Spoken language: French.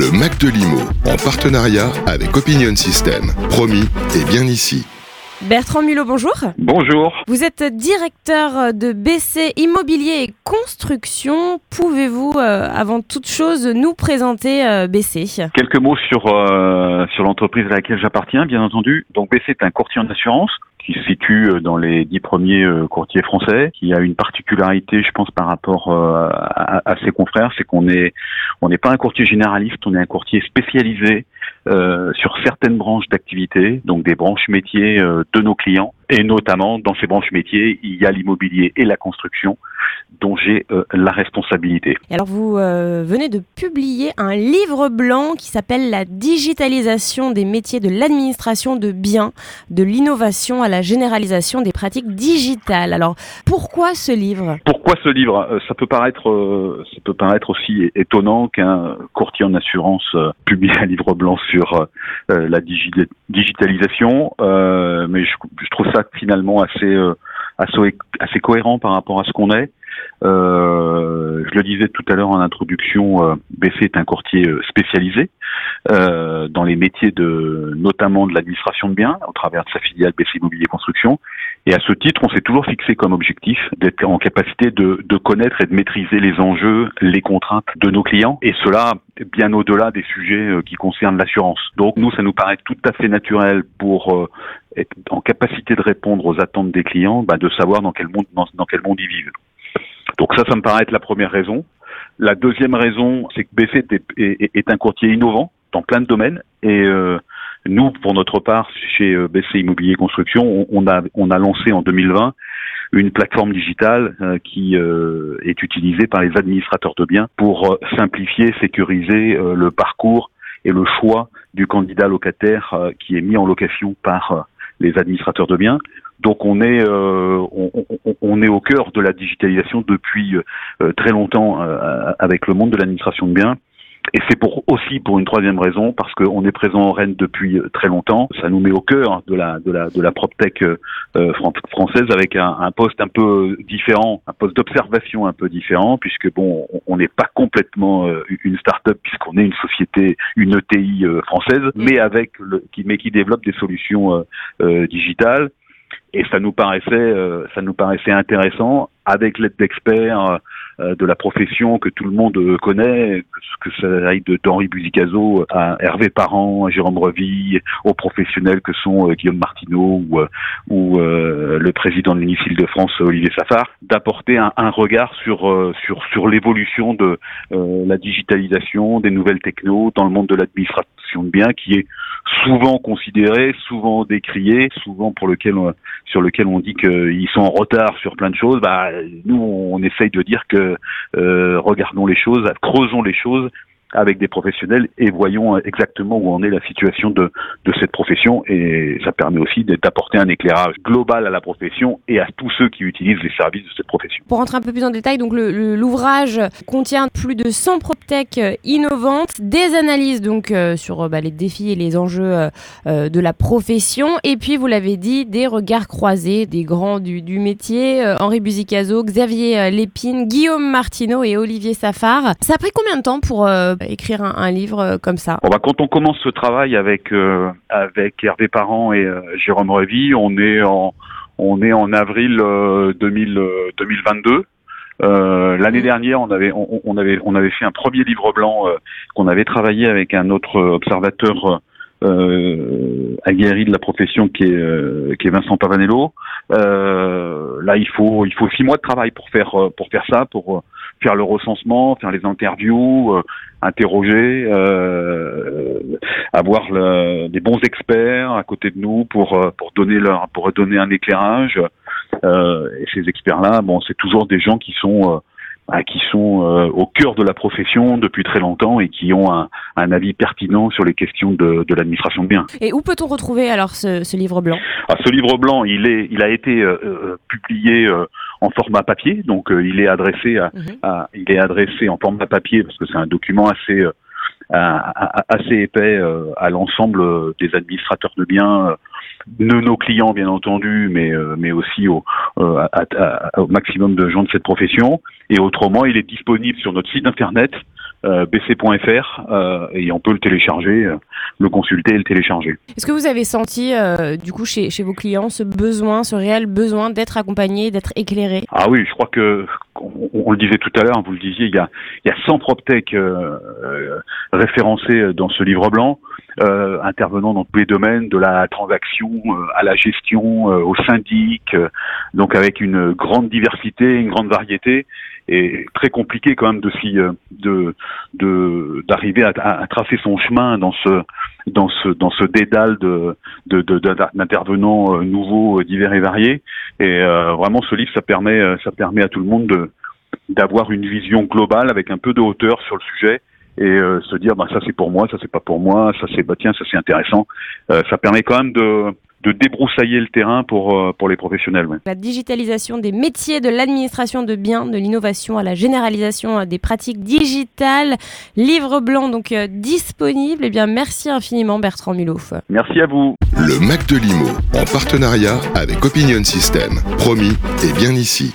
Le Mac de Limo, en partenariat avec Opinion System. Promis, et bien ici. Bertrand Mulot, bonjour. Bonjour. Vous êtes directeur de BC Immobilier et Construction. Pouvez-vous, euh, avant toute chose, nous présenter euh, BC Quelques mots sur, euh, sur l'entreprise à laquelle j'appartiens, bien entendu. Donc BC est un courtier en assurance qui se situe dans les dix premiers courtiers français, qui a une particularité, je pense, par rapport à, à, ses confrères, c'est qu'on est on n'est pas un courtier généraliste, on est un courtier spécialisé euh, sur certaines branches d'activité, donc des branches métiers euh, de nos clients. Et notamment, dans ces branches métiers, il y a l'immobilier et la construction dont j'ai euh, la responsabilité. alors, vous venez de publier un livre blanc qui s'appelle La digitalisation des métiers de l'administration de biens, de l'innovation à la généralisation des pratiques digitales. Alors, pourquoi ce livre? Pourquoi ce livre? Ça peut paraître, ça peut paraître aussi étonnant qu'un courtier en assurance publie un livre blanc sur euh, la digitalisation, euh, mais je, trouve ça finalement assez, euh, assez, cohérent par rapport à ce qu'on est. Euh, je le disais tout à l'heure en introduction, BC est un courtier spécialisé euh, dans les métiers de, notamment de l'administration de biens, au travers de sa filiale BC Immobilier Construction. Et à ce titre, on s'est toujours fixé comme objectif d'être en capacité de, de connaître et de maîtriser les enjeux, les contraintes de nos clients, et cela bien au-delà des sujets euh, qui concernent l'assurance. Donc nous, ça nous paraît tout à fait naturel pour euh, être en capacité de répondre aux attentes des clients, bah, de savoir dans quel monde dans, quel monde ils vivent. Donc ça, ça me paraît être la première raison. La deuxième raison, c'est que BC est, est, un courtier innovant dans plein de domaines et euh, nous, pour notre part, chez euh, BC Immobilier Construction, on, a, on a lancé en 2020 une plateforme digitale euh, qui est utilisée par les administrateurs de biens pour simplifier, sécuriser le parcours et le choix du candidat locataire qui est mis en location par les administrateurs de biens. Donc on est euh, on, est au cœur de la digitalisation depuis euh, très longtemps euh, avec le monde de l'administration de biens. Et c'est pour aussi pour une troisième raison parce qu'on est présent en Rennes depuis très longtemps. Ça nous met au cœur de la de la de la proptech française avec un, un, poste un peu différent, un poste d'observation un peu différent puisque bon on n'est pas complètement une start-up puisqu'on est une société une ETI française, mais avec le qui mais qui développe des solutions digitales. Et ça nous paraissait euh, ça nous paraissait intéressant avec l'aide d'experts euh, de la profession que tout le monde connaît, que, ça aille d'Henri Buzicazo à Hervé Parent, à Jérôme Revy, aux professionnels que sont euh, Guillaume Martineau ou, ou le président de l'UNIFIL de France, Olivier Safar, d'apporter un, un, regard sur sur sur l'évolution de la digitalisation, des nouvelles technos dans le monde de l'administration de biens, qui est souvent considéré, souvent décrié, souvent pour lequel sur lequel on dit qu'ils sont en retard sur plein de choses. Bah, nous, on essaye de dire que euh, regardons les choses, creusons les choses avec des professionnels et voyons exactement où en est la situation de, de cette profession et ça permet aussi d'apporter un éclairage global à la profession et à tous ceux qui utilisent les services de cette profession. Pour rentrer un peu plus en détail, donc l'ouvrage contient plus de 100 proptech euh, innovantes, des analyses donc euh, sur euh, bah, les défis et les enjeux de la profession et puis vous l'avez dit des regards croisés des grands du, du métier, Henri Buzicazo, Xavier Lépine, Guillaume Martineau et Olivier Safar. Ça a pris combien de temps pour écrire un, livre euh, comme ça bon, bah, Quand on commence ce travail avec, euh, avec Hervé Parent et euh, Jérôme Revy, on est en, on est en avril 2000, 2022. L'année mmh. dernière, on avait, on, avait, on avait fait un premier livre blanc qu'on avait travaillé avec un autre observateur euh, aguerri de la profession qui est, qui est Vincent Pavanello. là, il faut, il faut six mois de travail pour faire, pour faire ça, pour faire le recensement, faire les interviews, euh, interroger, euh, avoir le, des bons experts à côté de nous pour euh, pour donner leur pour donner un éclairage. et ces experts-là, bon, c'est toujours des gens qui sont bah, qui sont euh, au cœur de la profession depuis très longtemps et qui ont un, un avis pertinent sur les questions de, de l'administration de biens. Et où peut-on retrouver alors ce, ce livre blanc? Ah, Ce livre blanc, il est, il a été euh, euh, publié en format papier, donc il est adressé à, mhm. à, il est adressé en format papier parce que c'est un document assez assez épais à l'ensemble des administrateurs de biens de nos clients bien entendu, mais euh, mais aussi au, euh, au maximum de gens de cette profession. Et autrement, il est disponible sur notre site internet euh, bc.fr euh, et on peut le télécharger, euh, le consulter et le télécharger. Est-ce que vous avez senti du coup chez, chez vos clients ce besoin, ce réel besoin d'être accompagné, d'être éclairé? Ah oui, je crois que on, le disait tout à l'heure, vous le disiez, il y a, il y a 100 PropTech référencés dans ce livre blanc. intervenant dans tous les domaines, de la transaction à la gestion, au syndic, donc avec une grande diversité, une grande variété et très compliqué quand même de euh, de de d'arriver à, à, tracer son chemin dans ce dans ce dans ce dédale de d'intervenants de, euh, nouveaux divers et variés. Et euh, vraiment ce livre ça permet ça permet à tout le monde de d'avoir une vision globale avec un peu de hauteur sur le sujet et se dire bah ça c'est pour moi ça c'est pas pour moi ça c'est bah tiens ça c'est intéressant. Ça permet quand même de de débroussailler le terrain pour, euh, pour les professionnels. La digitalisation des métiers, de l'administration de biens, de l'innovation à la généralisation euh, des pratiques digitales. Livre blanc donc euh, disponible. Eh bien, merci infiniment Bertrand Mulouf. Merci à vous. Le Mac de Limo en partenariat avec Opinion System. Promis et bien ici.